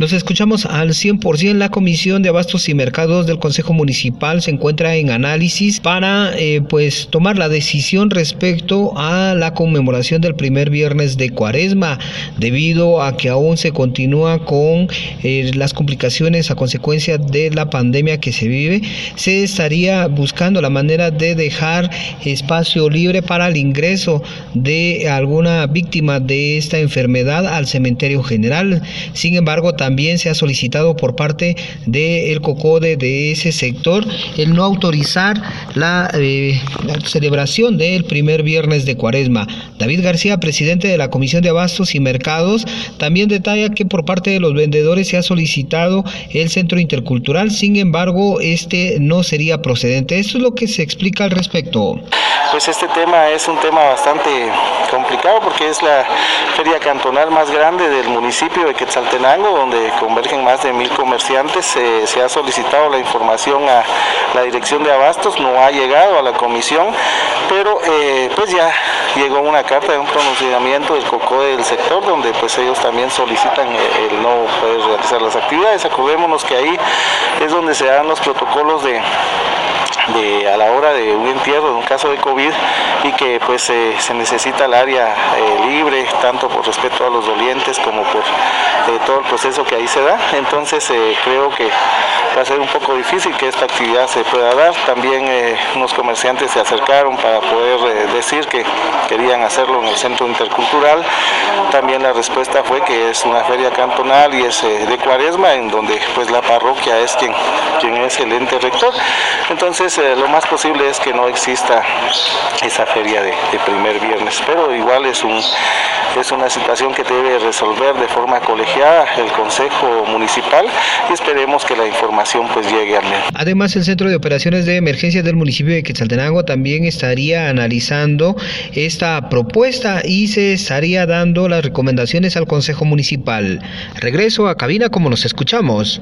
Nos escuchamos al 100%. La Comisión de Abastos y Mercados del Consejo Municipal se encuentra en análisis para eh, pues tomar la decisión respecto a la conmemoración del primer viernes de Cuaresma, debido a que aún se continúa con eh, las complicaciones a consecuencia de la pandemia que se vive. Se estaría buscando la manera de dejar espacio libre para el ingreso de alguna víctima de esta enfermedad al cementerio general. Sin embargo, también también se ha solicitado por parte del COCODE de ese sector el no autorizar la, eh, la celebración del primer viernes de cuaresma. David García, presidente de la Comisión de Abastos y Mercados, también detalla que por parte de los vendedores se ha solicitado el centro intercultural, sin embargo, este no sería procedente. Esto es lo que se explica al respecto. Pues este tema es un tema bastante complicado porque es la feria cantonal más grande del municipio de Quetzaltenango, donde convergen más de mil comerciantes. se ha solicitado la información a la dirección de abastos, no ha llegado a la comisión, pero eh, pues ya llegó una carta de un pronunciamiento del COCO del sector donde pues ellos también solicitan eh, el no poder realizar las actividades. Acordémonos que ahí es donde se dan los protocolos de de, a la hora de un entierro, de un caso de COVID, y que pues eh, se necesita el área eh, libre, tanto por respeto a los dolientes como por eh, todo el proceso que ahí se da. Entonces creo que va a ser un poco difícil que esta actividad se pueda dar. También unos comerciantes se acercaron para poder decir que querían hacerlo en el centro intercultural. También la respuesta fue que es una feria cantonal y es de cuaresma, en donde pues la parroquia es quien, quien es el ente rector. Entonces eh, lo más posible es que no exista esa feria de, primer viernes, pero igual es, un, es una situación que debe resolver de forma colegiada el Consejo Municipal y esperemos que la información pues llegue al menos. Además, el Centro de Operaciones de Emergencia del municipio de Quetzaltenango también estaría analizando esta propuesta y se estaría dando las recomendaciones al Consejo Municipal. Regreso a cabina como nos escuchamos.